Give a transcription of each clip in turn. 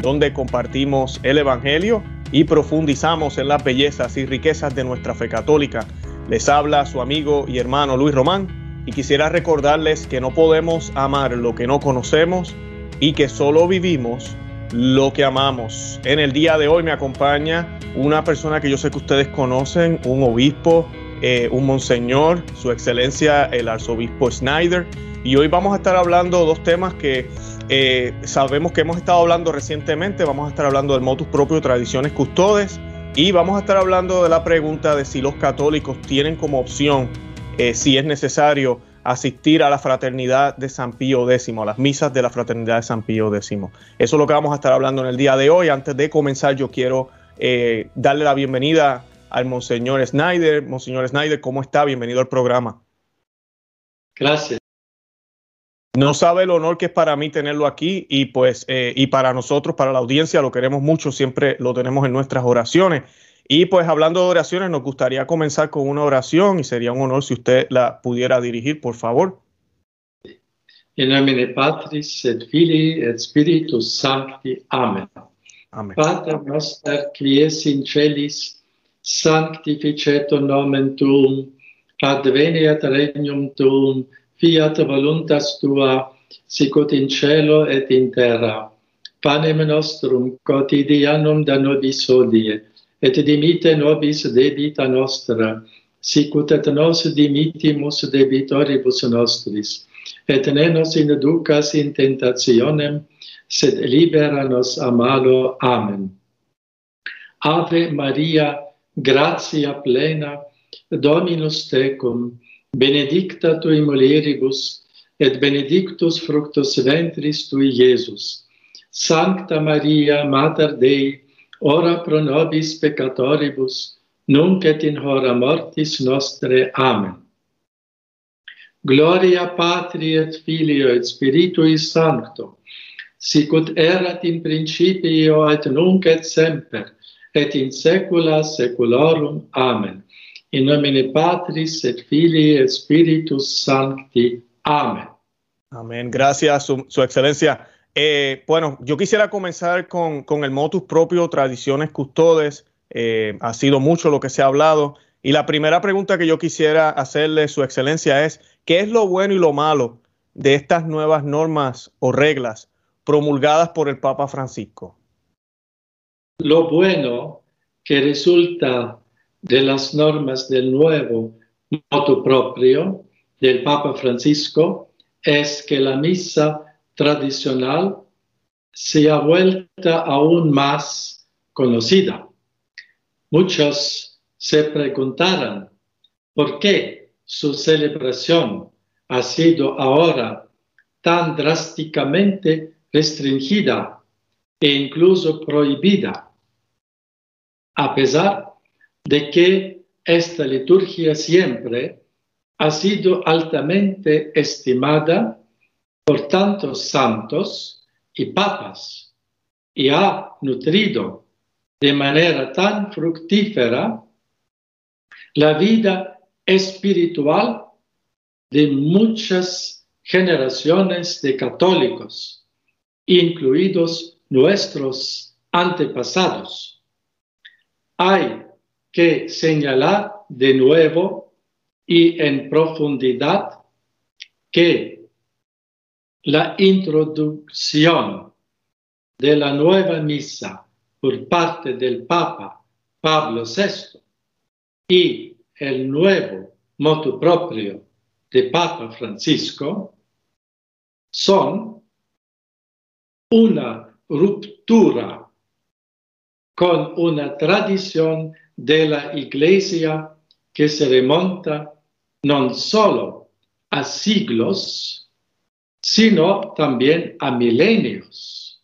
donde compartimos el Evangelio y profundizamos en las bellezas y riquezas de nuestra fe católica. Les habla su amigo y hermano Luis Román y quisiera recordarles que no podemos amar lo que no conocemos y que solo vivimos lo que amamos. En el día de hoy me acompaña una persona que yo sé que ustedes conocen, un obispo, eh, un monseñor, su excelencia el arzobispo Snyder. Y hoy vamos a estar hablando dos temas que eh, sabemos que hemos estado hablando recientemente. Vamos a estar hablando del motus propio tradiciones custodes y vamos a estar hablando de la pregunta de si los católicos tienen como opción, eh, si es necesario, asistir a la fraternidad de San Pío X, a las misas de la fraternidad de San Pío X. Eso es lo que vamos a estar hablando en el día de hoy. Antes de comenzar, yo quiero darle la bienvenida al Monseñor Snyder. Monseñor Snyder, ¿cómo está? Bienvenido al programa. Gracias. No sabe el honor que es para mí tenerlo aquí y pues eh, y para nosotros, para la audiencia, lo queremos mucho, siempre lo tenemos en nuestras oraciones. Y pues hablando de oraciones, nos gustaría comenzar con una oración y sería un honor si usted la pudiera dirigir, por favor. En nomine Patris et Filii et Spiritus Sancti. Amen. Amen. Pater noster, qui es in celis, sanctificetur nomen tuum, adveniat regnum tuum, fiat voluntas tua sicut in cielo et in terra. Panem nostrum quotidianum da nobis hodie et dimite nobis debita nostra sicut et nos dimitimus debitoribus nostris et ne nos inducas in tentationem sed libera nos a malo. Amen. Ave maria gratia plena dominus tecum benedicta tui mulieribus, et benedictus fructus ventris tui, Iesus. Sancta Maria, Mater Dei, ora pro nobis peccatoribus, nunc et in hora mortis nostre. Amen. Gloria Patri et Filio et Spiritui Sancto, sicut erat in principio et nunc et semper, et in saecula saeculorum. Amen. In nomine Patris et Filii et Spiritus Sancti. Amén. Amén. Gracias, su, excelencia. Eh, bueno, yo quisiera comenzar con, con, el motus propio, tradiciones custodes. Eh, ha sido mucho lo que se ha hablado. Y la primera pregunta que yo quisiera hacerle, su excelencia, es, ¿qué es lo bueno y lo malo de estas nuevas normas o reglas promulgadas por el Papa Francisco? Lo bueno que resulta de las normas del nuevo motu propio del Papa Francisco es que la misa tradicional se ha vuelto aún más conocida. Muchos se preguntarán por qué su celebración ha sido ahora tan drásticamente restringida e incluso prohibida, a pesar de que esta liturgia siempre ha sido altamente estimada por tantos santos y papas y ha nutrido de manera tan fructífera la vida espiritual de muchas generaciones de católicos incluidos nuestros antepasados. Hay que señalar de nuevo y en profundidad que la introducción de la nueva misa por parte del Papa Pablo VI y el nuevo motu propio de Papa Francisco son una ruptura con una tradición de la Iglesia que se remonta no solo a siglos, sino también a milenios.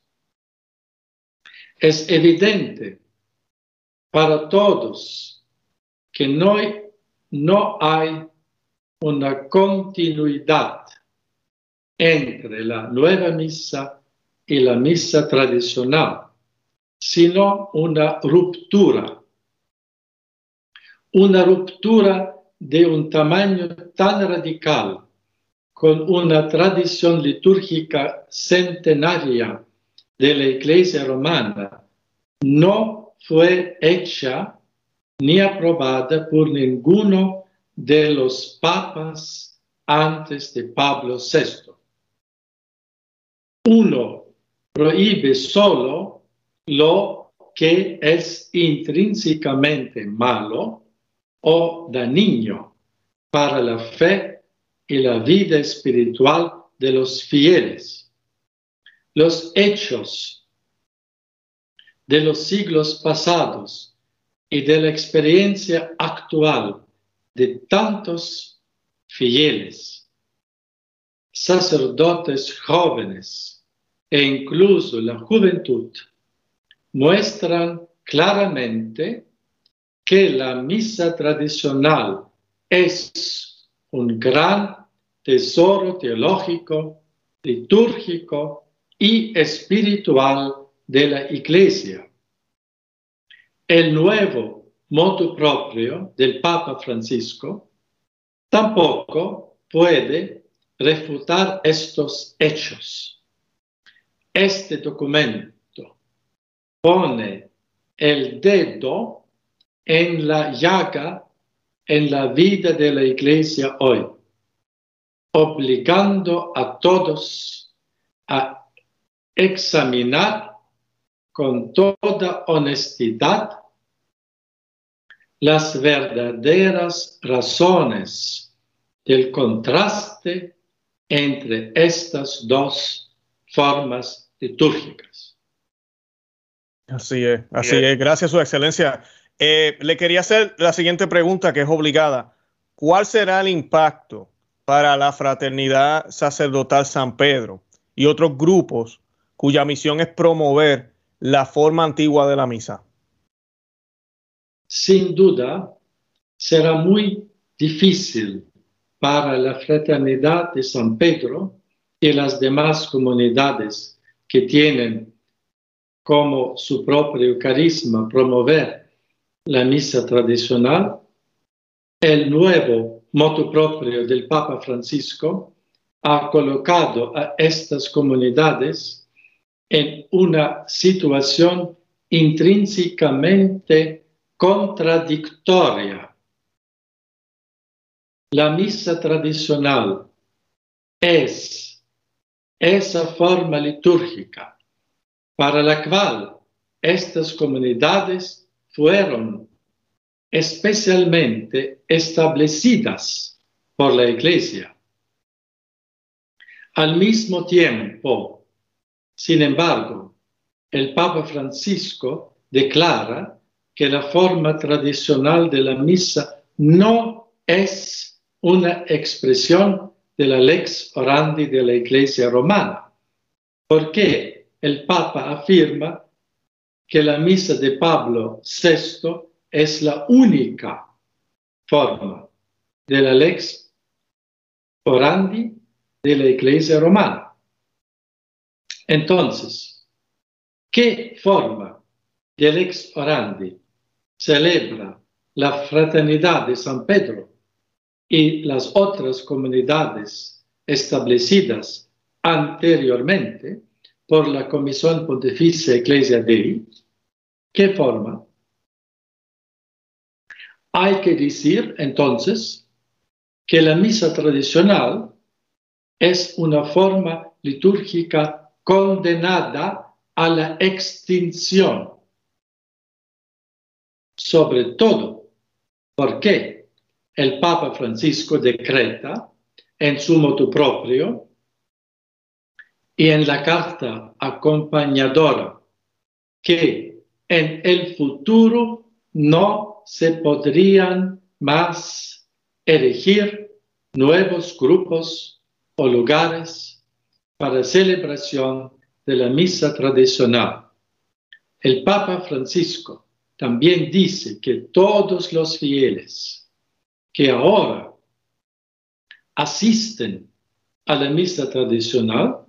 Es evidente para todos que no, no hay una continuidad entre la nueva misa y la misa tradicional, sino una ruptura. Una ruptura de un tamaño tan radical, con una tradición litúrgica centenaria de la Iglesia romana no fue hecha ni aprobada por ninguno de los papas antes de Pablo VI. Uno prohíbe solo lo que es intrínsecamente malo o dañino para la fe y la vida espiritual de los fieles. Los hechos de los siglos pasados y de la experiencia actual de tantos fieles, sacerdotes jóvenes e incluso la juventud muestran claramente que la misa tradicional es un gran tesoro teológico, litúrgico y espiritual de la Iglesia. El nuevo modo propio del Papa Francisco tampoco puede refutar estos hechos. Este documento pone el dedo en la llaga en la vida de la Iglesia hoy, obligando a todos a examinar con toda honestidad las verdaderas razones del contraste entre estas dos formas litúrgicas. Así es, así es. Gracias, Su Excelencia. Eh, le quería hacer la siguiente pregunta que es obligada. ¿Cuál será el impacto para la Fraternidad Sacerdotal San Pedro y otros grupos cuya misión es promover la forma antigua de la misa? Sin duda, será muy difícil para la Fraternidad de San Pedro y las demás comunidades que tienen como su propio carisma promover la misa tradicional, el nuevo moto propio del Papa Francisco ha colocado a estas comunidades en una situación intrínsecamente contradictoria. La misa tradicional es esa forma litúrgica para la cual estas comunidades fueron especialmente establecidas por la Iglesia. Al mismo tiempo, sin embargo, el Papa Francisco declara que la forma tradicional de la misa no es una expresión de la lex orandi de la Iglesia romana, porque el Papa afirma que la misa de Pablo VI es la única forma de la lex orandi de la Iglesia romana. Entonces, ¿qué forma de lex orandi celebra la fraternidad de San Pedro y las otras comunidades establecidas anteriormente por la Comisión Pontificia Ecclesia Dei, ¿qué forma? Hay que decir entonces que la misa tradicional es una forma litúrgica condenada a la extinción, sobre todo porque el Papa Francisco decreta en su motu propio y en la carta acompañadora que en el futuro no se podrían más elegir nuevos grupos o lugares para celebración de la misa tradicional. El Papa Francisco también dice que todos los fieles que ahora asisten a la misa tradicional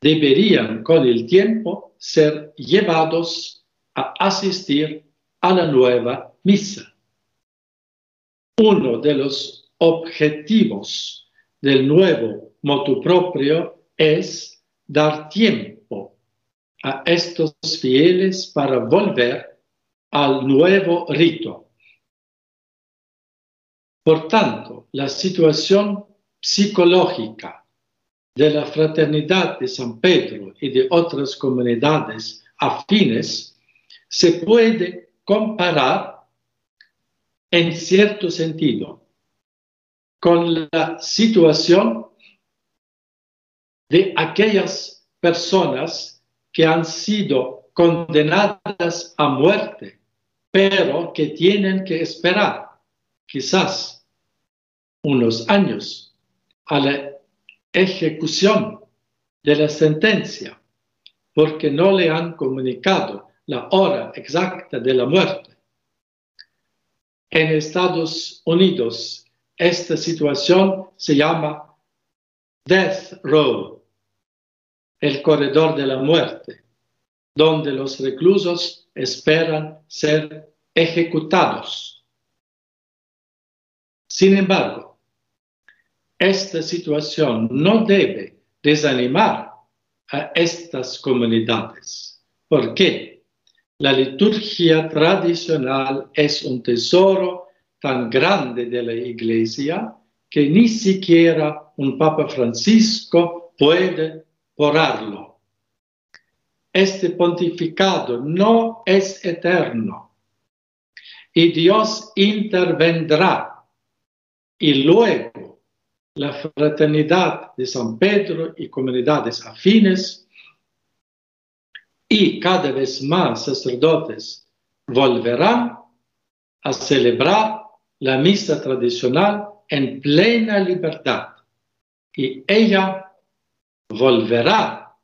deberían con el tiempo ser llevados a asistir a la nueva misa. Uno de los objetivos del nuevo motu propio es dar tiempo a estos fieles para volver al nuevo rito. Por tanto, la situación psicológica de la fraternidad de San Pedro y de otras comunidades afines se puede comparar en cierto sentido con la situación de aquellas personas que han sido condenadas a muerte, pero que tienen que esperar quizás unos años a la ejecución de la sentencia porque no le han comunicado la hora exacta de la muerte. En Estados Unidos esta situación se llama Death Row, el corredor de la muerte, donde los reclusos esperan ser ejecutados. Sin embargo, esta situación no debe desanimar a estas comunidades. ¿Por qué? La liturgia tradicional es un tesoro tan grande de la Iglesia que ni siquiera un Papa Francisco puede borrarlo. Este pontificado no es eterno y Dios intervendrá y luego la fraternidad de San Pedro y comunidades afines y cada vez más sacerdotes volverán a celebrar la misa tradicional en plena libertad y ella volverá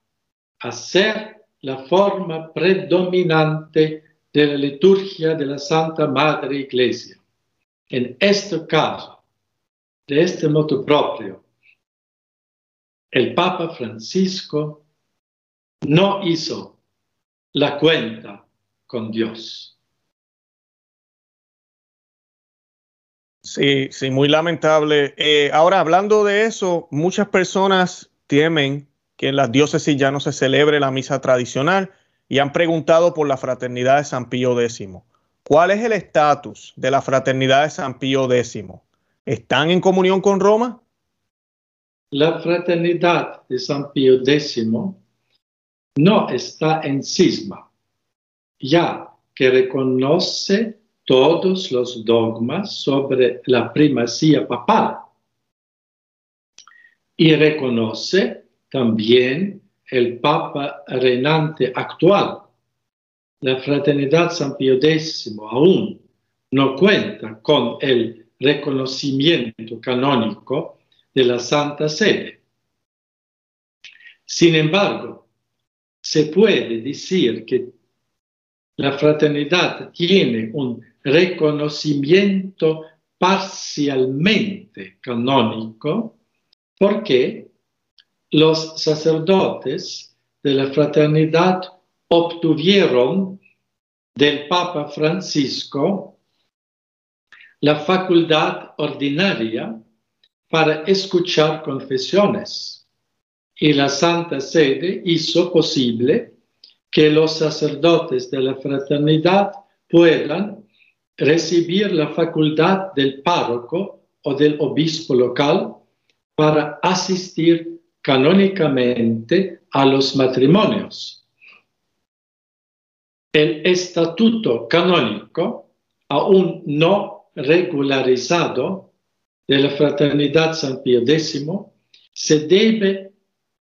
a ser la forma predominante de la liturgia de la Santa Madre Iglesia. En este caso, de este modo propio, el Papa Francisco no hizo la cuenta con Dios. Sí, sí, muy lamentable. Eh, ahora, hablando de eso, muchas personas temen que en las diócesis ya no se celebre la misa tradicional y han preguntado por la fraternidad de San Pío X. ¿Cuál es el estatus de la fraternidad de San Pío X? ¿Están en comunión con Roma? La fraternidad de San Pío X no está en cisma, ya que reconoce todos los dogmas sobre la primacía papal y reconoce también el Papa reinante actual. La Fraternidad San Pío X aún no cuenta con el reconocimiento canónico de la Santa Sede. Sin embargo, se puede decir que la fraternidad tiene un reconocimiento parcialmente canónico porque los sacerdotes de la fraternidad obtuvieron del Papa Francisco la facultad ordinaria para escuchar confesiones y la Santa Sede hizo posible que los sacerdotes de la fraternidad puedan recibir la facultad del párroco o del obispo local para asistir canónicamente a los matrimonios. El estatuto canónico aún no regularizado de la Fraternidad San Pío X se debe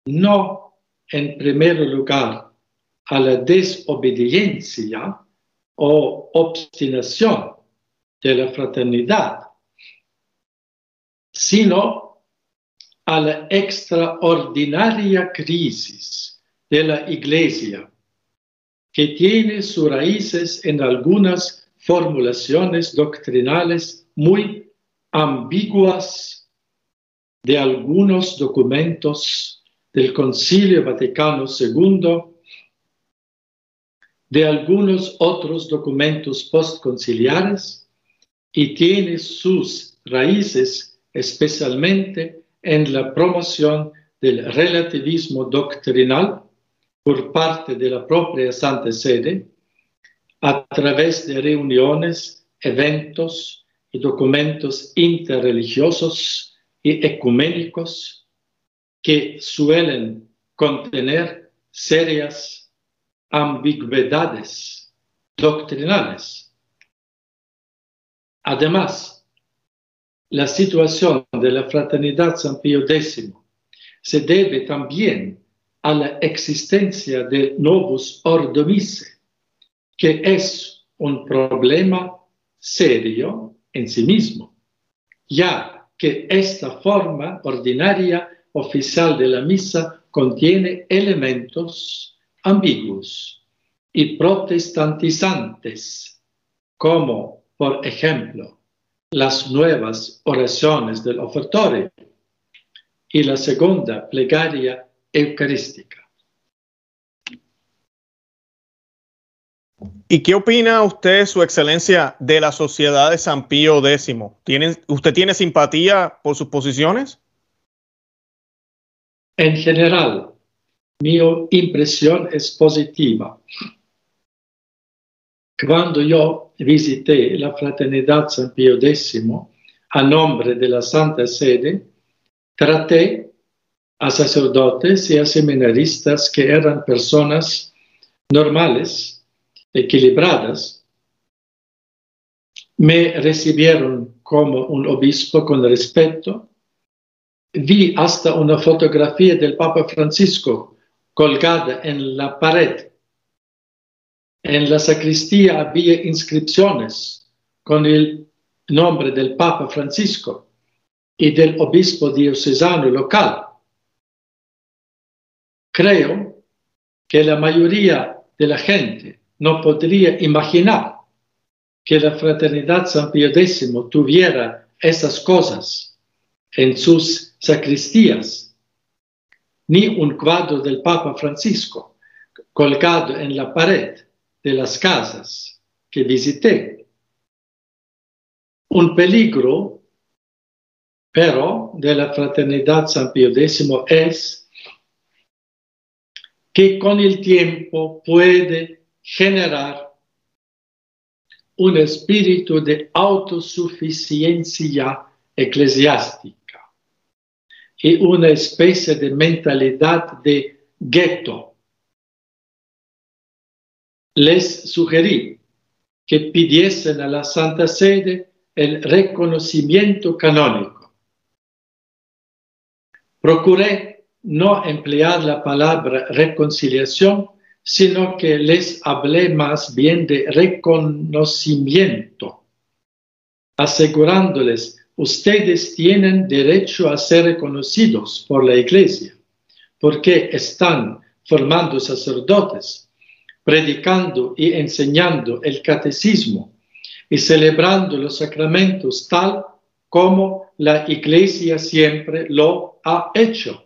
no en primer lugar a la desobediencia o obstinación de la fraternidad, sino a la extraordinaria crisis de la Iglesia, que tiene sus raíces en algunas formulaciones doctrinales muy ambiguas de algunos documentos del Concilio Vaticano II, de algunos otros documentos postconciliares y tiene sus raíces especialmente en la promoción del relativismo doctrinal por parte de la propia Santa Sede a través de reuniones, eventos y documentos interreligiosos y ecuménicos que suelen contener serias ambigüedades doctrinales. Además, la situación de la fraternidad San Pío X se debe también a la existencia de Novus Ordo que es un problema serio en sí mismo, ya que esta forma ordinaria oficial de la misa contiene elementos ambiguos y protestantizantes, como por ejemplo las nuevas oraciones del ofertorio y la segunda plegaria eucarística. ¿Y qué opina usted, Su Excelencia, de la Sociedad de San Pío X? ¿Usted tiene simpatía por sus posiciones? En general, mi impresión es positiva. Cuando yo visité la Fraternidad San Pío X a nombre de la Santa Sede, traté a sacerdotes y a seminaristas que eran personas normales, equilibradas, me recibieron como un obispo con respeto. Vi hasta una fotografía del Papa Francisco colgada en la pared. En la sacristía había inscripciones con el nombre del Papa Francisco y del obispo diocesano local. Creo que la mayoría de la gente no podría imaginar que la fraternidad San Pío X tuviera esas cosas en sus sacristías, ni un cuadro del Papa Francisco colgado en la pared de las casas que visité. Un peligro, pero, de la fraternidad San Pío X es que con el tiempo puede generar un espíritu de autosuficiencia eclesiástica y una especie de mentalidad de gueto. Les sugerí que pidiesen a la Santa Sede el reconocimiento canónico. Procuré no emplear la palabra reconciliación, sino que les hablé más bien de reconocimiento, asegurándoles, ustedes tienen derecho a ser reconocidos por la Iglesia, porque están formando sacerdotes, predicando y enseñando el catecismo y celebrando los sacramentos tal como la Iglesia siempre lo ha hecho.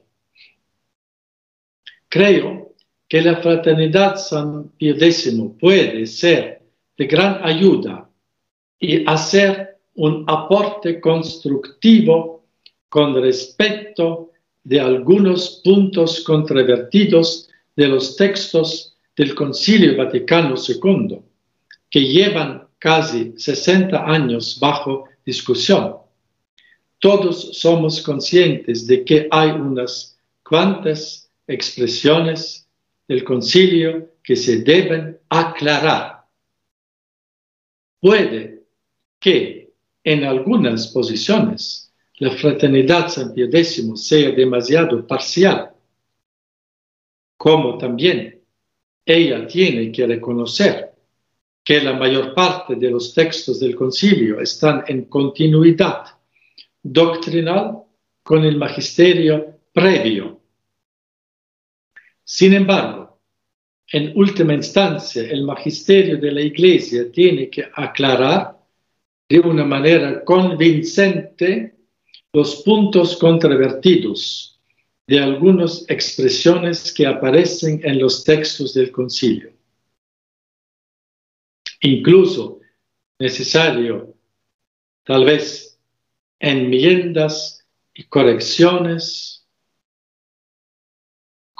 Creo que la fraternidad San Pío X puede ser de gran ayuda y hacer un aporte constructivo con respecto de algunos puntos controvertidos de los textos del Concilio Vaticano II, que llevan casi 60 años bajo discusión. Todos somos conscientes de que hay unas cuantas expresiones del concilio que se deben aclarar. Puede que en algunas posiciones la fraternidad San X sea demasiado parcial, como también ella tiene que reconocer que la mayor parte de los textos del concilio están en continuidad doctrinal con el magisterio previo sin embargo, en última instancia, el magisterio de la Iglesia tiene que aclarar de una manera convincente los puntos controvertidos de algunas expresiones que aparecen en los textos del concilio. Incluso necesario, tal vez, enmiendas y correcciones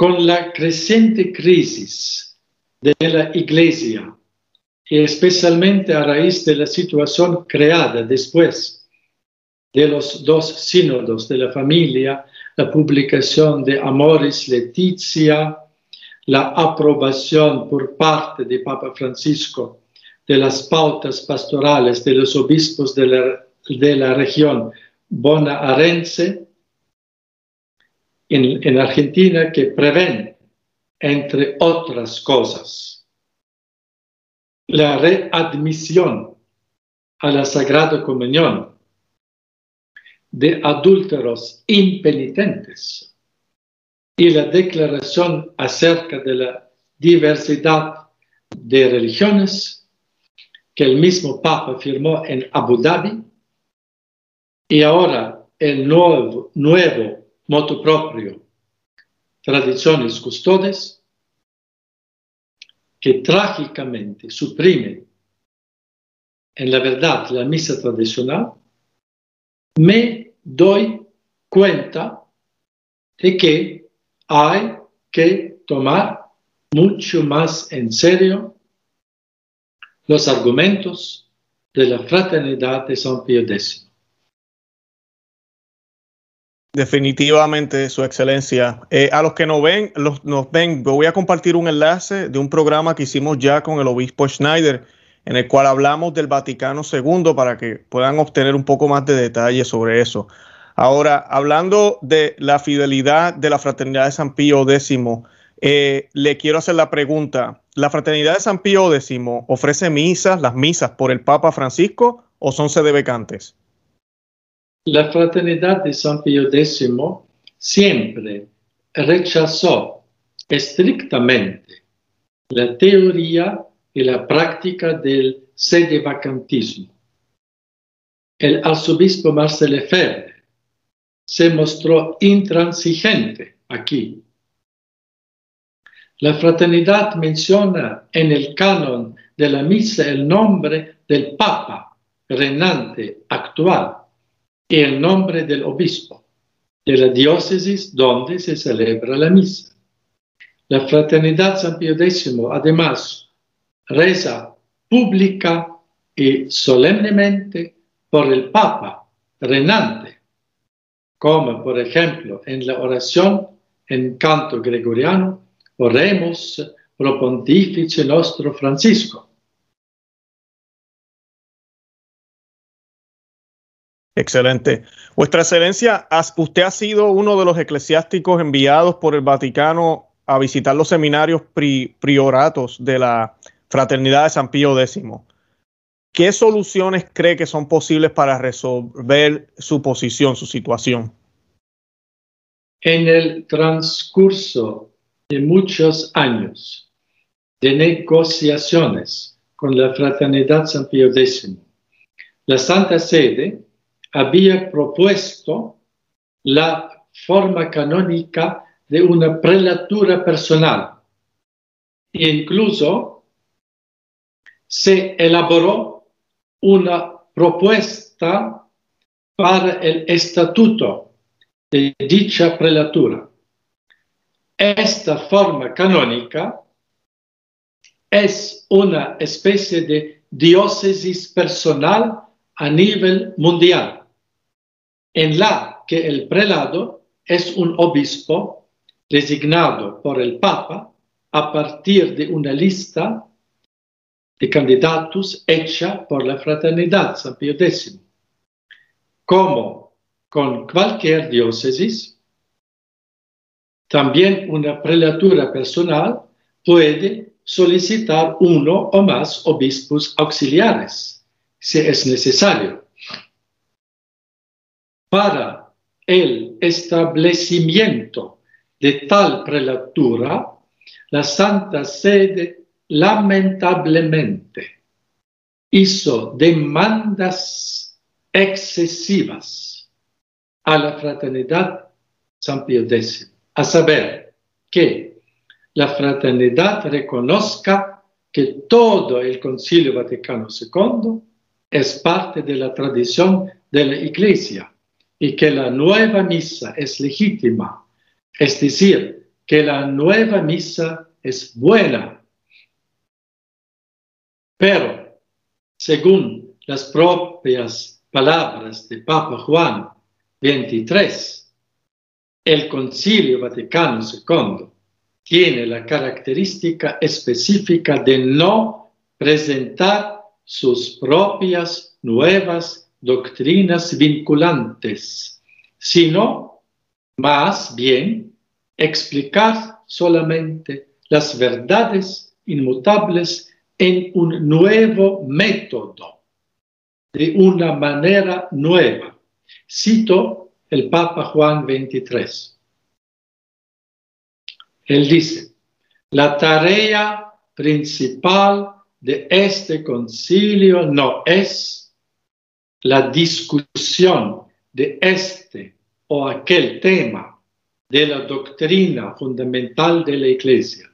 con la creciente crisis de la Iglesia y especialmente a raíz de la situación creada después de los dos sínodos de la familia, la publicación de Amoris Letizia, la aprobación por parte de Papa Francisco de las pautas pastorales de los obispos de la, de la región bonaerense en, en Argentina que prevén, entre otras cosas, la readmisión a la Sagrada Comunión de adúlteros impenitentes y la declaración acerca de la diversidad de religiones que el mismo Papa firmó en Abu Dhabi y ahora el nuevo, nuevo moto propio, tradiciones custodes, que trágicamente suprime en la verdad la misa tradicional, me doy cuenta de que hay que tomar mucho más en serio los argumentos de la fraternidad de San Pío X. Definitivamente, Su Excelencia. Eh, a los que nos ven, los, nos ven, voy a compartir un enlace de un programa que hicimos ya con el obispo Schneider, en el cual hablamos del Vaticano II para que puedan obtener un poco más de detalle sobre eso. Ahora, hablando de la fidelidad de la Fraternidad de San Pío X, eh, le quiero hacer la pregunta. ¿La Fraternidad de San Pío X ofrece misas, las misas por el Papa Francisco o son sedebecantes? La fraternidad de San Pío X siempre rechazó estrictamente la teoría y la práctica del sedevacantismo. El arzobispo Marcel Lefebvre se mostró intransigente aquí. La fraternidad menciona en el canon de la misa el nombre del Papa reinante actual y el nombre del obispo de la diócesis donde se celebra la misa. La Fraternidad San Pío X además reza pública y solemnemente por el Papa reinante, como por ejemplo en la oración en canto gregoriano, oremos pro pontifice nostro Francisco Excelente. Vuestra Excelencia, usted ha sido uno de los eclesiásticos enviados por el Vaticano a visitar los seminarios prioratos de la Fraternidad de San Pío X. ¿Qué soluciones cree que son posibles para resolver su posición, su situación? En el transcurso de muchos años de negociaciones con la Fraternidad San Pío X, la Santa Sede había propuesto la forma canónica de una prelatura personal. E incluso se elaboró una propuesta para el estatuto de dicha prelatura. Esta forma canónica es una especie de diócesis personal a nivel mundial en la que el prelado es un obispo designado por el Papa a partir de una lista de candidatos hecha por la Fraternidad San Pío X. Como con cualquier diócesis, también una prelatura personal puede solicitar uno o más obispos auxiliares, si es necesario para el establecimiento de tal prelatura, la Santa Sede lamentablemente hizo demandas excesivas a la fraternidad San Pío X, a saber que la fraternidad reconozca que todo el Concilio Vaticano II es parte de la tradición de la Iglesia y que la nueva misa es legítima, es decir, que la nueva misa es buena. Pero, según las propias palabras de Papa Juan 23, el Concilio Vaticano II tiene la característica específica de no presentar sus propias nuevas doctrinas vinculantes, sino más bien explicar solamente las verdades inmutables en un nuevo método, de una manera nueva. Cito el Papa Juan 23. Él dice, la tarea principal de este concilio no es la discusión de este o aquel tema de la doctrina fundamental de la Iglesia.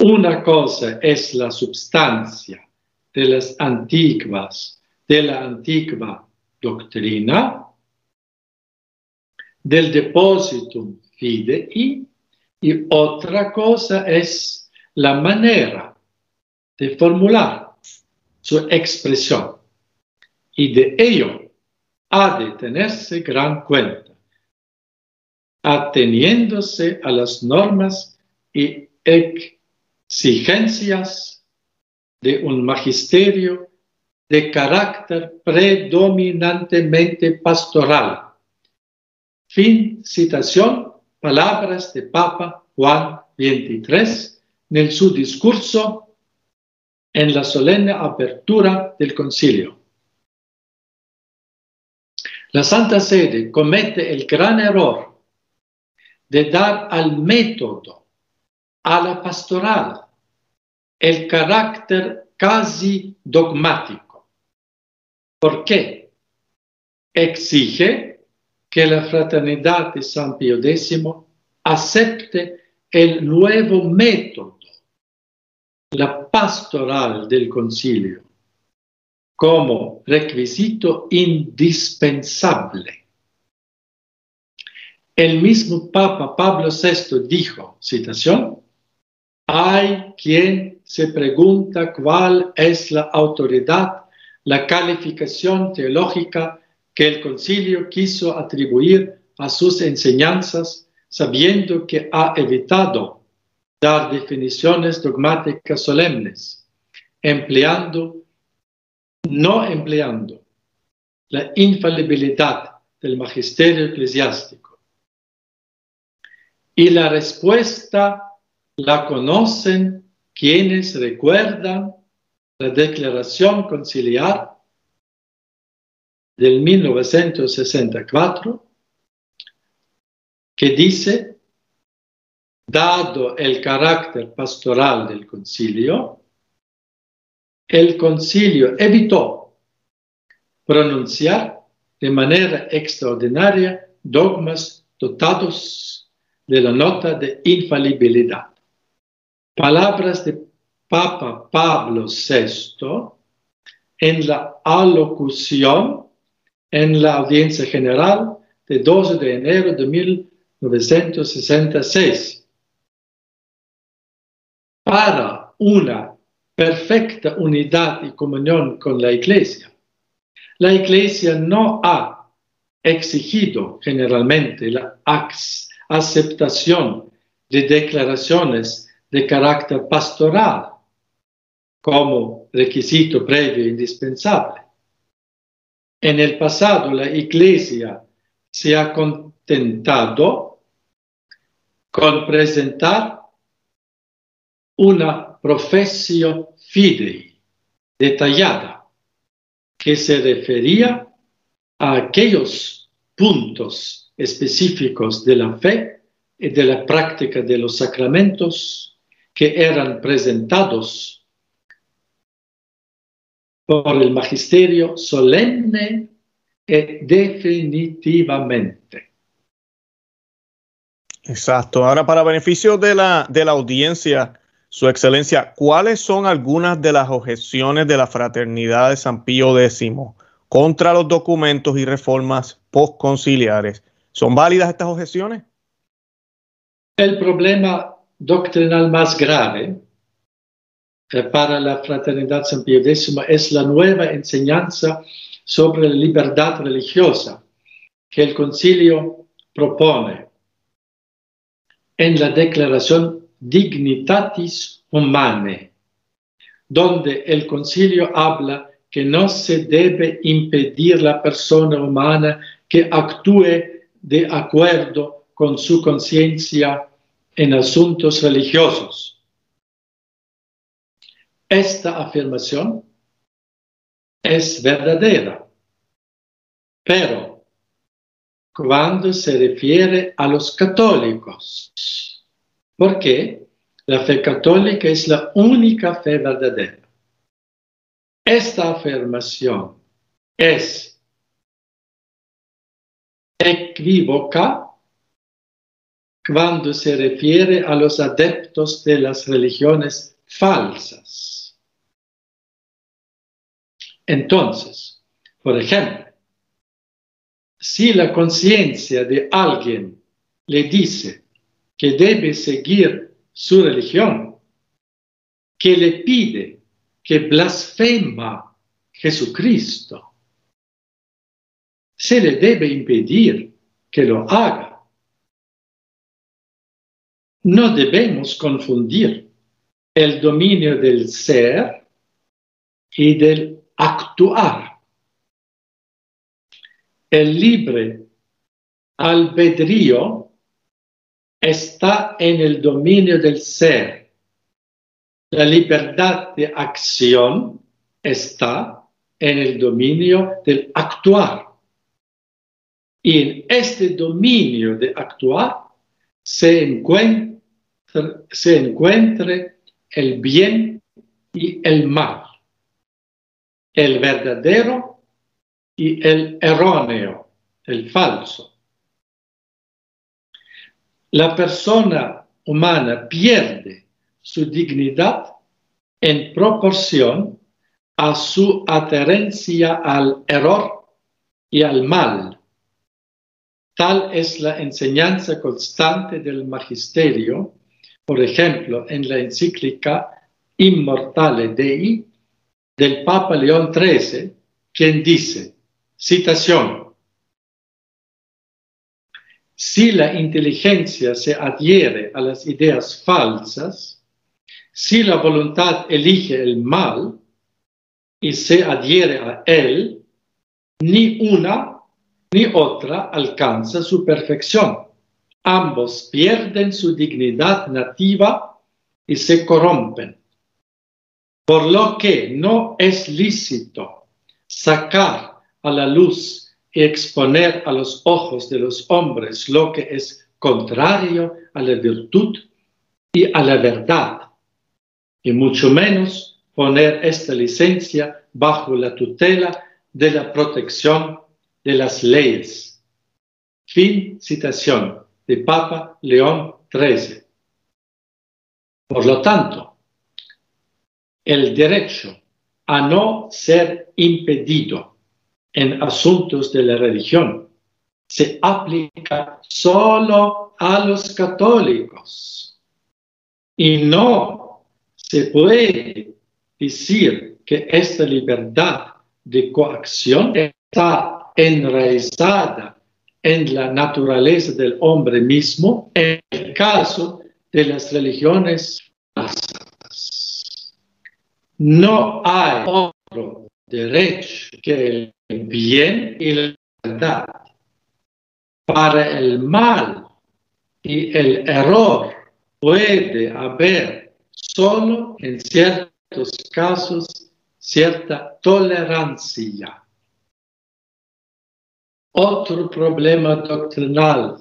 Una cosa es la substancia de las antiguas, de la antigua doctrina, del depositum fidei, y otra cosa es la manera de formular su expresión. Y de ello ha de tenerse gran cuenta ateniéndose a las normas y exigencias de un magisterio de carácter predominantemente pastoral. Fin citación, palabras de Papa Juan XXIII en su discurso en la solemne apertura del concilio. La Santa Sede comete el gran error de dar al método, a la pastoral, el carácter casi dogmático. ¿Por qué? Exige que la fraternidad de San Pío X acepte el nuevo método, la pastoral del concilio, como requisito indispensable. El mismo Papa Pablo VI dijo, citación, hay quien se pregunta cuál es la autoridad, la calificación teológica que el concilio quiso atribuir a sus enseñanzas, sabiendo que ha evitado dar definiciones dogmáticas solemnes, empleando, no empleando la infalibilidad del magisterio eclesiástico. Y la respuesta la conocen quienes recuerdan la declaración conciliar del 1964 que dice, dado el carácter pastoral del concilio, el concilio evitó pronunciar de manera extraordinaria dogmas dotados de la nota de infalibilidad. Palabras de Papa Pablo VI en la alocución en la audiencia general de 12 de enero de 1966. Para una perfecta unidad y comunión con la Iglesia, la Iglesia no ha exigido generalmente la aceptación de declaraciones de carácter pastoral como requisito previo e indispensable. En el pasado la Iglesia se ha contentado con presentar una profesión fidei detallada que se refería a aquellos puntos específicos de la fe y de la práctica de los sacramentos que eran presentados por el magisterio solemne y definitivamente. Exacto. Ahora, para beneficio de la, de la audiencia, Su Excelencia, ¿cuáles son algunas de las objeciones de la Fraternidad de San Pío X contra los documentos y reformas postconciliares ¿Son válidas estas objeciones? El problema doctrinal más grave eh, para la fraternidad San Pío X es la nueva enseñanza sobre la libertad religiosa que el concilio propone en la declaración Dignitatis Humanae, donde el concilio habla que no se debe impedir la persona humana que actúe de acuerdo con su conciencia en asuntos religiosos. Esta afirmación es verdadera, pero cuando se refiere a los católicos, porque la fe católica es la única fe verdadera. Esta afirmación es equívoca cuando se refiere a los adeptos de las religiones falsas. Entonces, por ejemplo, si la conciencia de alguien le dice que debe seguir su religión, que le pide que blasfema Jesucristo, se le debe impedir que lo haga. No debemos confundir el dominio del ser y del actuar. El libre albedrío está en el dominio del ser. La libertad de acción está en el dominio del actuar. Y en este dominio de actuar se encuentra, se encuentre el bien y el mal, el verdadero y el erróneo, el falso. La persona humana pierde su dignidad en proporción a su adherencia al error y al mal. Tal es la enseñanza constante del magisterio, por ejemplo, en la encíclica Immortale Dei del Papa León XIII, quien dice, citación, si la inteligencia se adhiere a las ideas falsas, si la voluntad elige el mal y se adhiere a él, ni una ni otra alcanza su perfección. Ambos pierden su dignidad nativa y se corrompen. Por lo que no es lícito sacar a la luz exponer a los ojos de los hombres lo que es contrario a la virtud y a la verdad, y mucho menos poner esta licencia bajo la tutela de la protección de las leyes. Fin citación de Papa León XIII. Por lo tanto, el derecho a no ser impedido en asuntos de la religión se aplica solo a los católicos y no se puede decir que esta libertad de coacción está enraizada en la naturaleza del hombre mismo en el caso de las religiones. No hay otro derecho que el bien y la verdad. Para el mal y el error puede haber solo en ciertos casos cierta tolerancia. Otro problema doctrinal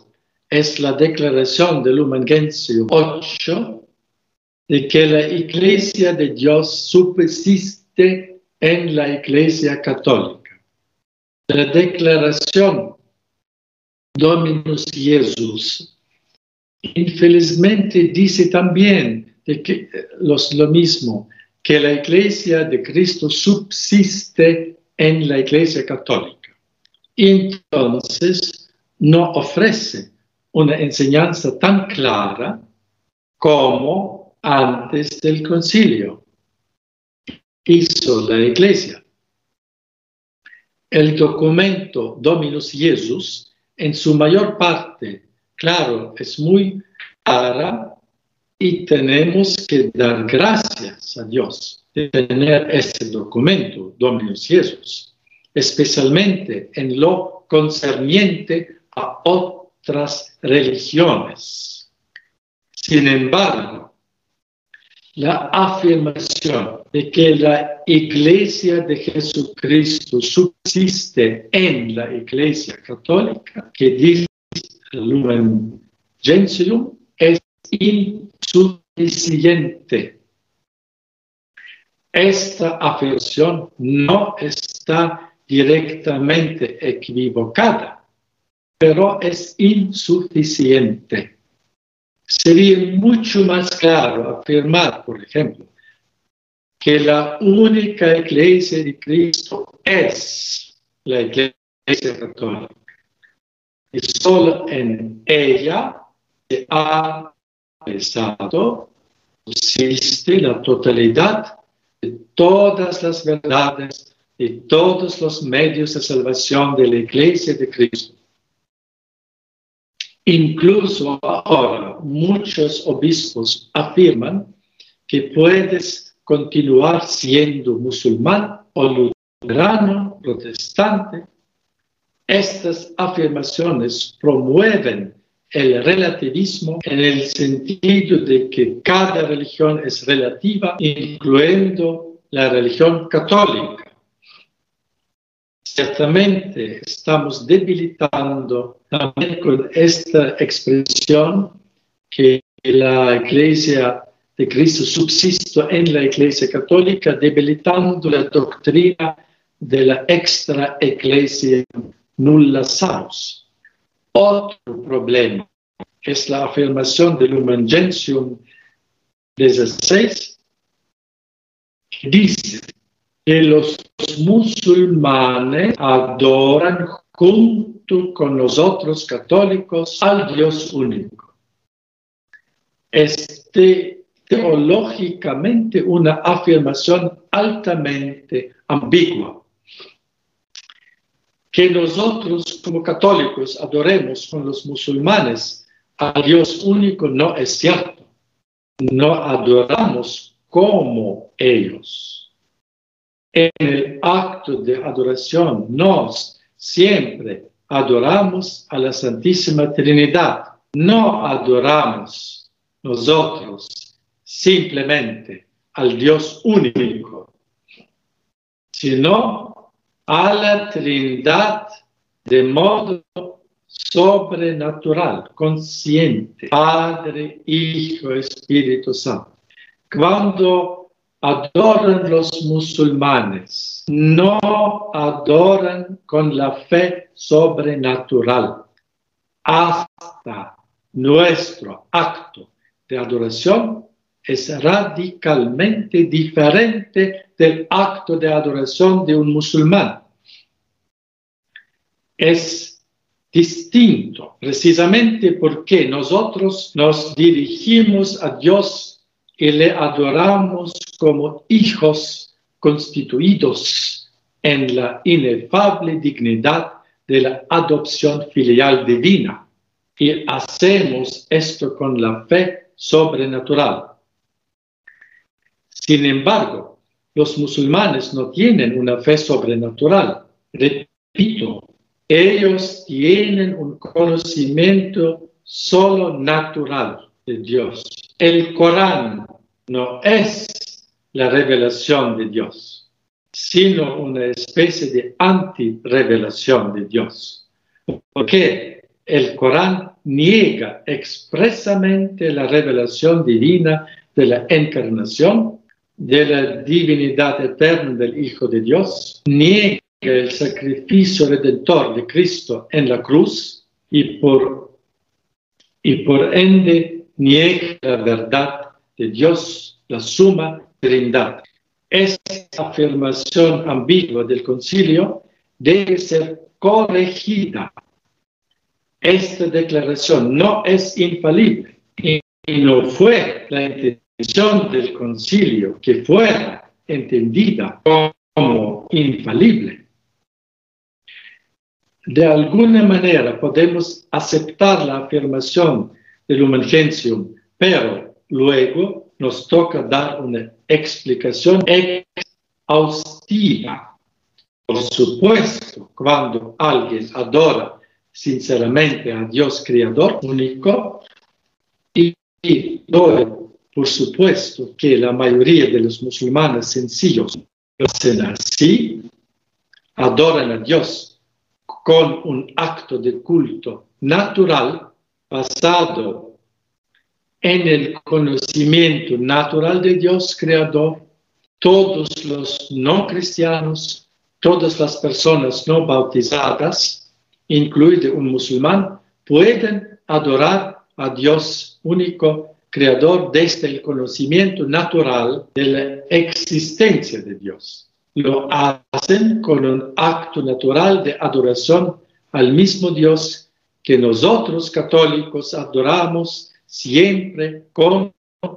es la declaración del Lumen 8 de que la Iglesia de Dios subsiste en la Iglesia católica. La declaración Dominus Jesús infelizmente dice también que, lo mismo, que la iglesia de Cristo subsiste en la iglesia católica. Entonces, no ofrece una enseñanza tan clara como antes del concilio hizo la iglesia. El documento Dominus Jesus, en su mayor parte, claro, es muy clara y tenemos que dar gracias a Dios de tener este documento, Dominus Jesus, especialmente en lo concerniente a otras religiones. Sin embargo, la afirmación de que la iglesia de Jesucristo subsiste en la iglesia católica, que dice Lumen Gentium, es insuficiente. Esta afirmación no está directamente equivocada, pero es insuficiente. Sería mucho más claro afirmar, por ejemplo, que la única iglesia de Cristo es la iglesia católica. Y solo en ella se ha realizado, existe la totalidad de todas las verdades y todos los medios de salvación de la iglesia de Cristo. Incluso ahora muchos obispos afirman que puedes continuar siendo musulmán o luterano, protestante. Estas afirmaciones promueven el relativismo en el sentido de que cada religión es relativa, incluyendo la religión católica. Ciertamente estamos debilitando también con esta expresión que la Iglesia de Cristo subsiste en la Iglesia Católica, debilitando la doctrina de la extra Iglesia nulla salus. Otro problema es la afirmación del Human Gentium 16, que dice que los musulmanes adoran junto con los otros católicos al Dios único. Este teológicamente una afirmación altamente ambigua. Que nosotros como católicos adoremos con los musulmanes al Dios único no es cierto. No adoramos como ellos en el acto de adoración nos siempre adoramos a la Santísima Trinidad. No adoramos nosotros simplemente al Dios único, sino a la Trinidad de modo sobrenatural, consciente, Padre, Hijo, Espíritu Santo. Cuando adoran los musulmanes, no adoran con la fe sobrenatural. Hasta nuestro acto de adoración es radicalmente diferente del acto de adoración de un musulmán. Es distinto precisamente porque nosotros nos dirigimos a Dios y le adoramos como hijos constituidos en la inefable dignidad de la adopción filial divina. Y hacemos esto con la fe sobrenatural. Sin embargo, los musulmanes no tienen una fe sobrenatural. Repito, ellos tienen un conocimiento solo natural de Dios. El Corán no es la revelación de Dios, sino una especie de anti-revelación de Dios. Porque el Corán niega expresamente la revelación divina de la encarnación, de la divinidad eterna del Hijo de Dios, niega el sacrificio redentor de Cristo en la cruz y por, y por ende niega la verdad de Dios, la suma Trindad. Esta afirmación ambigua del concilio debe ser corregida. esta declaración no es infalible y no fue la intención del concilio que fuera entendida como infalible. De alguna manera podemos aceptar la afirmación del Human pero luego nos toca dar una explicación exhaustiva. Por supuesto, cuando alguien adora sinceramente a Dios Creador único y, por supuesto que la mayoría de los musulmanes sencillos hacen así, adoran a Dios con un acto de culto natural basado en el conocimiento natural de Dios Creador, todos los no cristianos, todas las personas no bautizadas, incluido un musulmán, pueden adorar a Dios único, creador desde el conocimiento natural de la existencia de Dios. Lo hacen con un acto natural de adoración al mismo Dios que nosotros católicos adoramos siempre con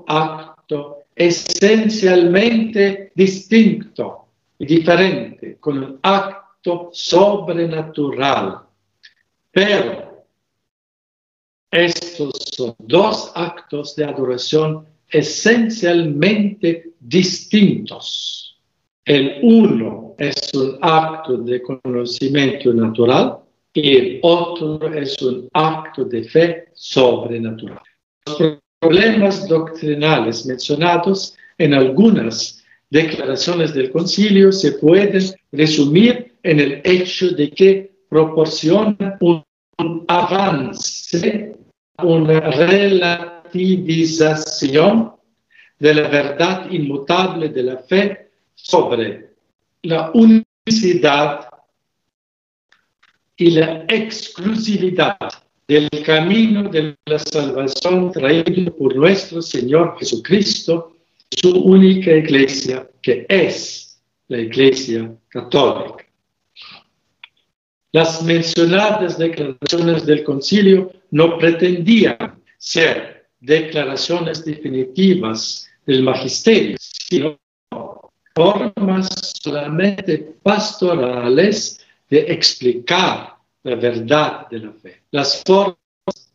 acto esencialmente distinto y diferente, con un acto sobrenatural pero estos son dos actos de adoración esencialmente distintos. El uno es un acto de conocimiento natural y el otro es un acto de fe sobrenatural. Problemas doctrinales mencionados en algunas declaraciones del concilio se pueden resumir en el hecho de que proporciona un, avance, una relativización de la verdad inmutable de la fe sobre la unicidad y la exclusividad del camino de la salvación traído por nuestro Señor Jesucristo, su única iglesia, que es la iglesia católica. Las mencionadas declaraciones del concilio no pretendían ser declaraciones definitivas del magisterio, sino formas solamente pastorales de explicar la verdad de la fe. Las formas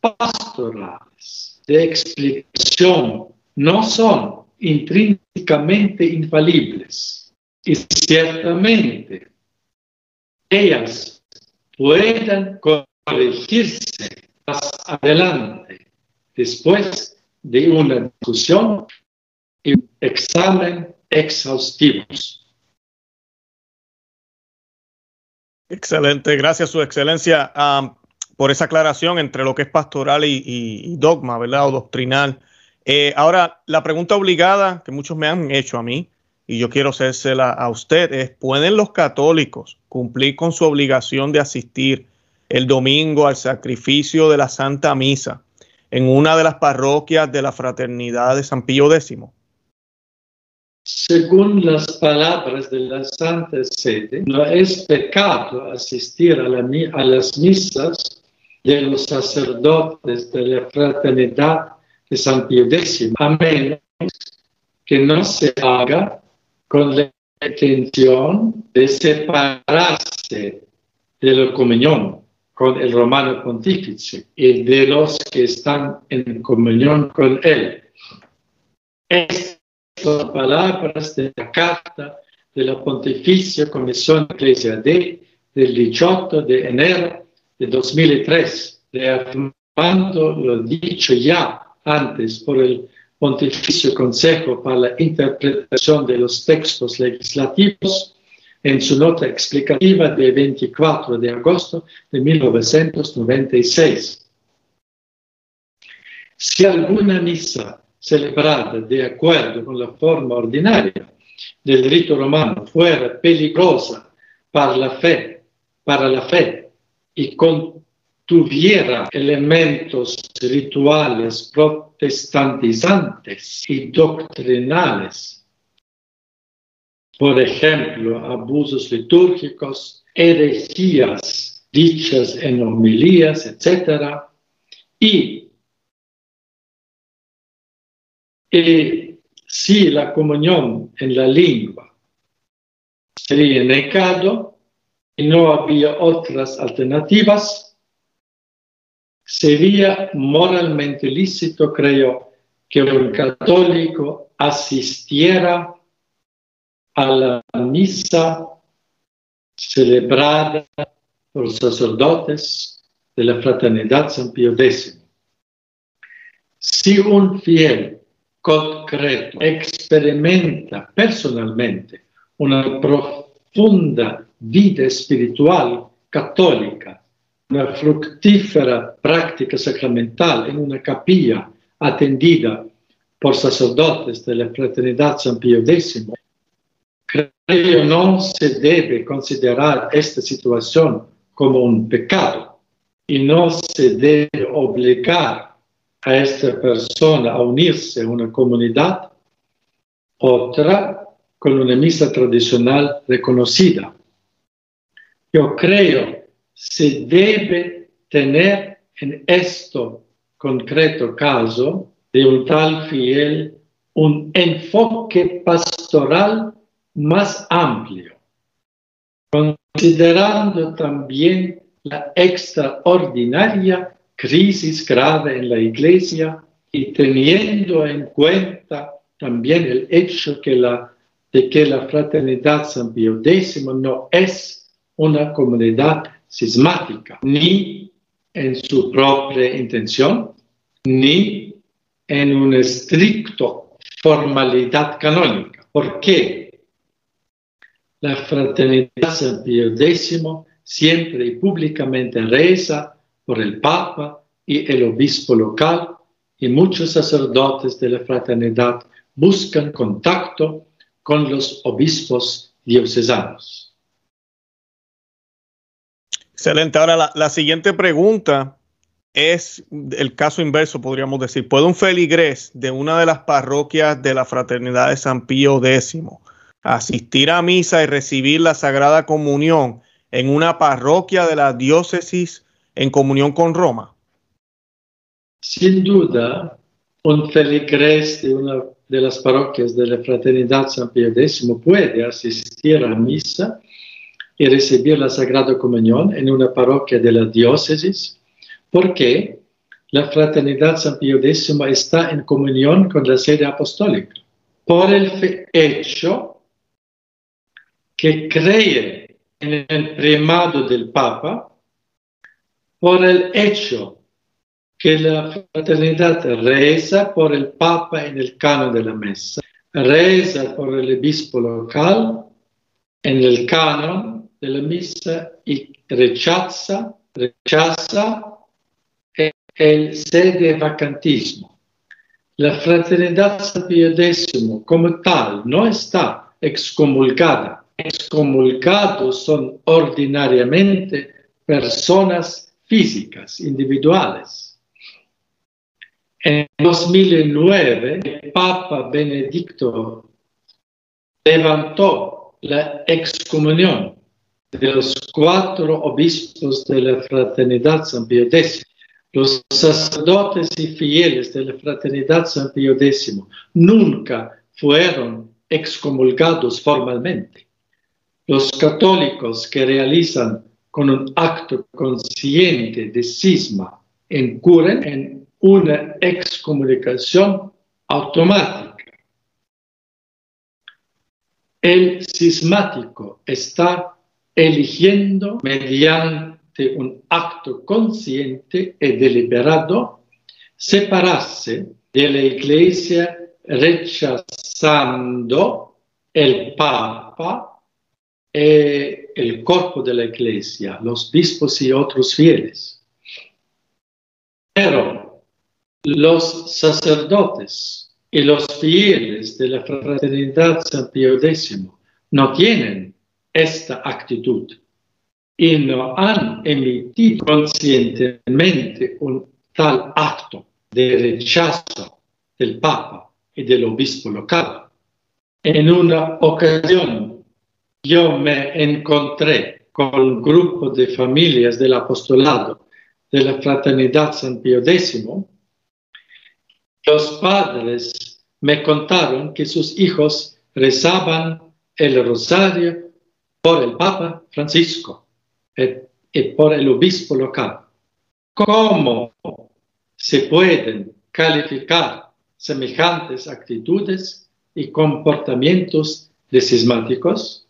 pastorales de explicación no son intrínsecamente infalibles y ciertamente ellas puedan corregirse más adelante después de una discusión y un examen exhaustivos. Excelente, gracias Su Excelencia por esa aclaración entre lo que es pastoral y, dogma, ¿verdad? O doctrinal. Eh, ahora, la pregunta obligada que muchos me han hecho a mí, y yo quiero hacérsela a usted, es, ¿pueden los católicos cumplir con su obligación de asistir el domingo al sacrificio de la Santa Misa en una de las parroquias de la Fraternidad de San Pío X? Según las palabras de la Santa Sede, no es pecado asistir a, a las misas de los sacerdotes de la Fraternidad de San Pío X, a menos que no se haga con la intención de separarse de la comunión con el romano pontífice y de los que están en comunión con él. Estas palabras de la carta de la Pontificia Comisión Iglesia D del 18 de enero de 2003, reafirmando lo dicho ya antes por el Pontificio Consejo para la Interpretación de los Textos Legislativos en su nota explicativa de 24 de agosto de 1996. Si alguna misa celebrada de acuerdo con la forma ordinaria del rito romano fuera peligrosa para la fe, para la fe y con tuviera elementos rituales protestantizantes y doctrinales, por ejemplo, abusos litúrgicos, herejías dichas en homilías, etc. Y, si la comunión en la lengua sería negado y no había otras alternativas, sería moralmente lícito, creo, que un católico asistiera a la misa celebrada por los sacerdotes de la Fraternidad San Pío X. Si un fiel concreto. Experimenta personalmente una profunda vida espiritual católica, una fructífera práctica sacramental en una capilla atendida por sacerdotes de la Fraternidad San Pío X, creo no se debe considerar esta situación como un pecado y no se debe obligar a esta persona a unirse a una comunidad, otra con una misa tradicional reconocida. Yo creo se debe tener en esto concreto caso de un tal fiel un enfoque pastoral más amplio, considerando también la extraordinaria crisis grave en la Iglesia y teniendo en cuenta también el hecho de que la Fraternidad San Pío X no es una comunidad sismática, ni en su propia intención, ni en una estricto formalidad canónica. ¿Por qué? La Fraternidad San Pío X siempre y públicamente reza por el Papa y el obispo local y muchos sacerdotes de la fraternidad buscan contacto con los obispos diocesanos. Excelente. Ahora la, siguiente pregunta es el caso inverso, podríamos decir. ¿Puede un feligrés de una de las parroquias de la Fraternidad de San Pío X asistir a misa y recibir la Sagrada Comunión en una parroquia de la diócesis en comunión con Roma? Sin duda, un feligrés de una de las parroquias de la Fraternidad San Pío X puede asistir a misa y recibir la Sagrada Comunión en una parroquia de la diócesis, porque la Fraternidad San Pío X está en comunión con la sede apostólica. Por el hecho que cree en el primado del Papa por el hecho que la fraternidad reza por el Papa en el canon de la mesa, reza por el obispo local en el canon de la misa y rechaza, rechaza el sede vacantismo. La fraternidad San como tal no está excomulgada excomulgados son ordinariamente personas físicas, individuales. En 2009, el Papa Benedicto levantó la excomunión de los cuatro obispos de la Fraternidad San Pío X. Los sacerdotes y fieles de la Fraternidad San Pío X nunca fueron excomulgados formalmente los católicos que realizan con un acto consciente de cisma incurren en una excomunicación automática. El cismático está eligiendo mediante un acto consciente y deliberado separarse de la iglesia rechazando el Papa eh, el cuerpo de la iglesia, los bispos y otros fieles. Pero los sacerdotes y los fieles de la fraternidad San Pío X no tienen esta actitud y no han emitido conscientemente un tal acto de rechazo del Papa y del obispo local. En una ocasión yo me encontré con un grupo de familias del apostolado de la Fraternidad San Pío X, los padres me contaron que sus hijos rezaban el rosario por el Papa Francisco y por el obispo local. ¿Cómo se pueden calificar semejantes actitudes y comportamientos cismáticos?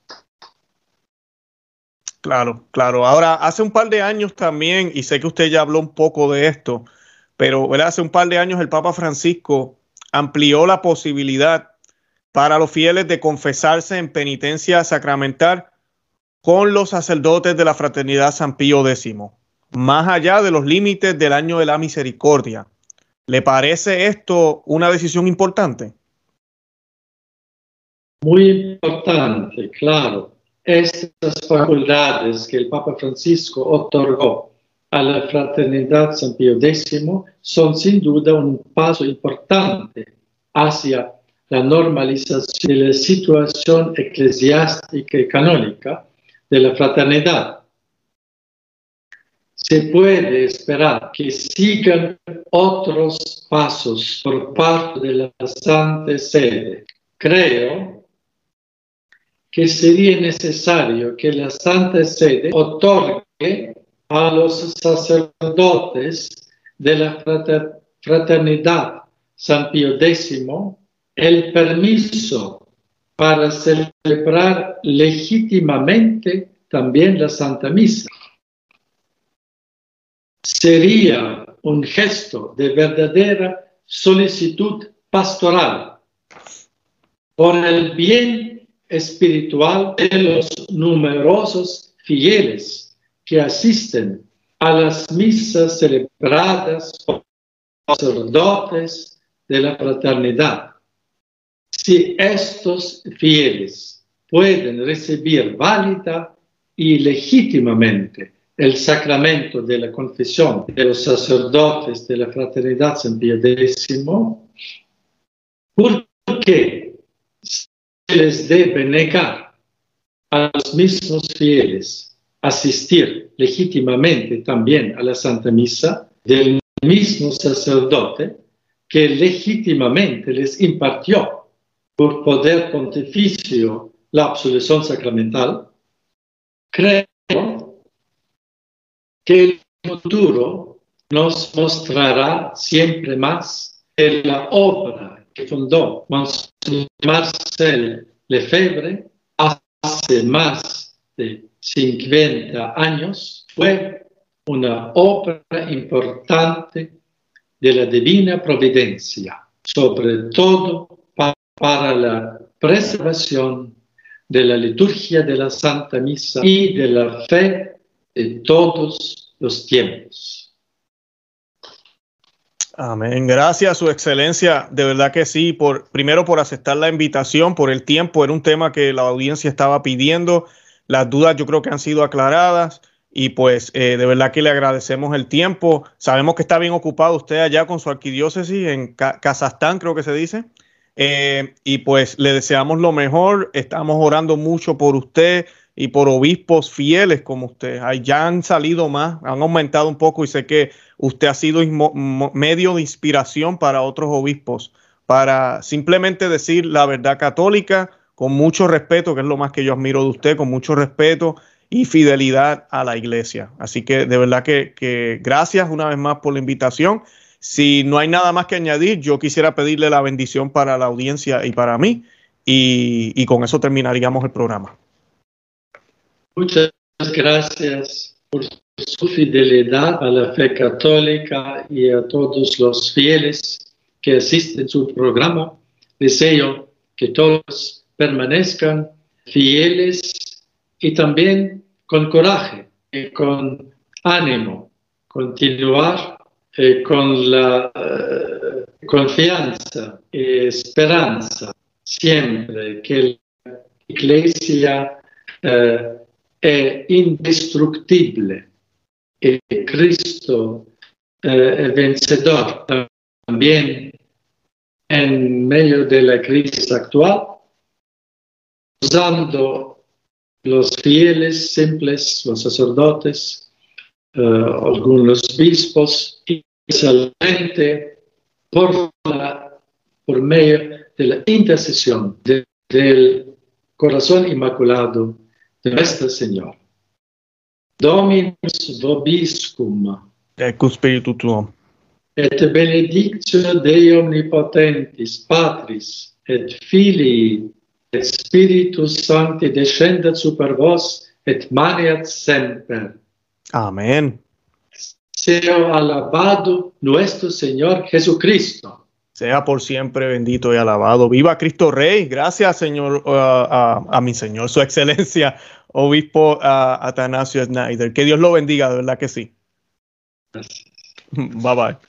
Claro, claro. Ahora, hace un par de años también, y sé que usted ya habló un poco de esto, pero hace un par de años el Papa Francisco amplió la posibilidad para los fieles de confesarse en penitencia sacramental con los sacerdotes de la Fraternidad San Pío X, más allá de los límites del año de la misericordia. ¿Le parece esto una decisión importante? Muy importante, claro. Estas facultades que el Papa Francisco otorgó a la Fraternidad San Pío X son sin duda un paso importante hacia la normalización de la situación eclesiástica y canónica de la fraternidad. Se puede esperar que sigan otros pasos por parte de la Santa Sede. Creo que sería necesario que la Santa Sede otorgue a los sacerdotes de la fraternidad San Pío X el permiso para celebrar legítimamente también la Santa Misa. Sería un gesto de verdadera solicitud pastoral por el bien espiritual de los numerosos fieles que asisten a las misas celebradas por los sacerdotes de la fraternidad. Si estos fieles pueden recibir válida y legítimamente el sacramento de la confesión de los sacerdotes de la fraternidad San Pío X, ¿por qué les debe negar a los mismos fieles asistir legítimamente también a la Santa Misa del mismo sacerdote que legítimamente les impartió por poder pontificio la absolución sacramental, creo que el futuro nos mostrará siempre más que la obra que fundó Marcel Lefebvre hace más de 50 años fue una obra importante de la divina providencia, sobre todo para la preservación de la liturgia de la Santa Misa y de la fe de todos los tiempos. Amén. Gracias, Su Excelencia. De verdad que sí. Por, primero por aceptar la invitación, por el tiempo. Era un tema que la audiencia estaba pidiendo. Las dudas yo creo que han sido aclaradas. Y pues eh, de verdad que le agradecemos el tiempo. Sabemos que está bien ocupado usted allá con su arquidiócesis en Kazajstán, creo que se dice. Eh, y pues le deseamos lo mejor. Estamos orando mucho por usted y por obispos fieles como usted. Ya han salido más, han aumentado un poco y sé que usted ha sido medio de inspiración para otros obispos, para simplemente decir la verdad católica con mucho respeto, que es lo más que yo admiro de usted, con mucho respeto y fidelidad a la iglesia. Así que de verdad que, gracias una vez más por la invitación. Si no hay nada más que añadir, yo quisiera pedirle la bendición para la audiencia y para mí, y con eso terminaríamos el programa. Muchas gracias por su fidelidad a la fe católica y a todos los fieles que asisten a su programa. Deseo que todos permanezcan fieles y también con coraje y con ánimo, continuar eh, con la eh, confianza y esperanza siempre que la iglesia eh, indestructible y Cristo eh, vencedor también en medio de la crisis actual, usando los fieles simples, los sacerdotes, uh, algunos obispos, y solamente por, medio de la intercesión de, del corazón inmaculado Resta, Signor. Dominus vobiscum. Ecco spiritu tuo. Et benedictio Dei omnipotentis, Patris, et Filii, et Spiritus Sancti descendat super vos et maniat semper. Amen. Seo alabado nuestro Señor Jesucristo. Sea por siempre bendito y alabado. Viva Cristo Rey. Gracias, Señor, uh, a, a, mi Señor, Su Excelencia, Obispo uh, Atanasio Snyder. Que Dios lo bendiga, de verdad que sí. Bye bye.